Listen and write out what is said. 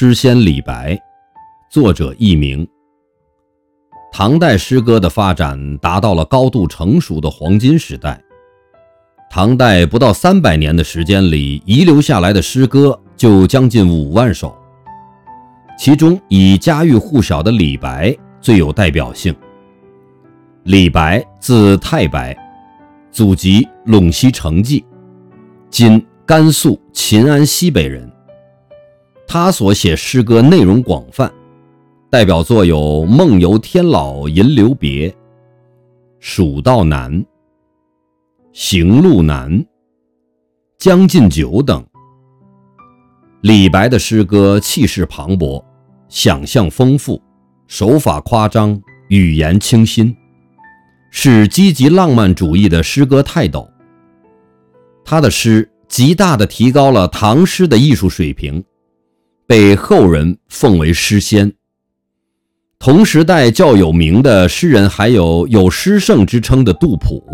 诗仙李白，作者佚名。唐代诗歌的发展达到了高度成熟的黄金时代。唐代不到三百年的时间里，遗留下来的诗歌就将近五万首，其中以家喻户晓的李白最有代表性。李白字太白，祖籍陇西成纪，今甘肃秦安西北人。他所写诗歌内容广泛，代表作有《梦游天姥吟留别》《蜀道难》《行路难》《将进酒》等。李白的诗歌气势磅礴，想象丰富，手法夸张，语言清新，是积极浪漫主义的诗歌泰斗。他的诗极大地提高了唐诗的艺术水平。被后人奉为诗仙。同时代较有名的诗人还有有诗圣之称的杜甫。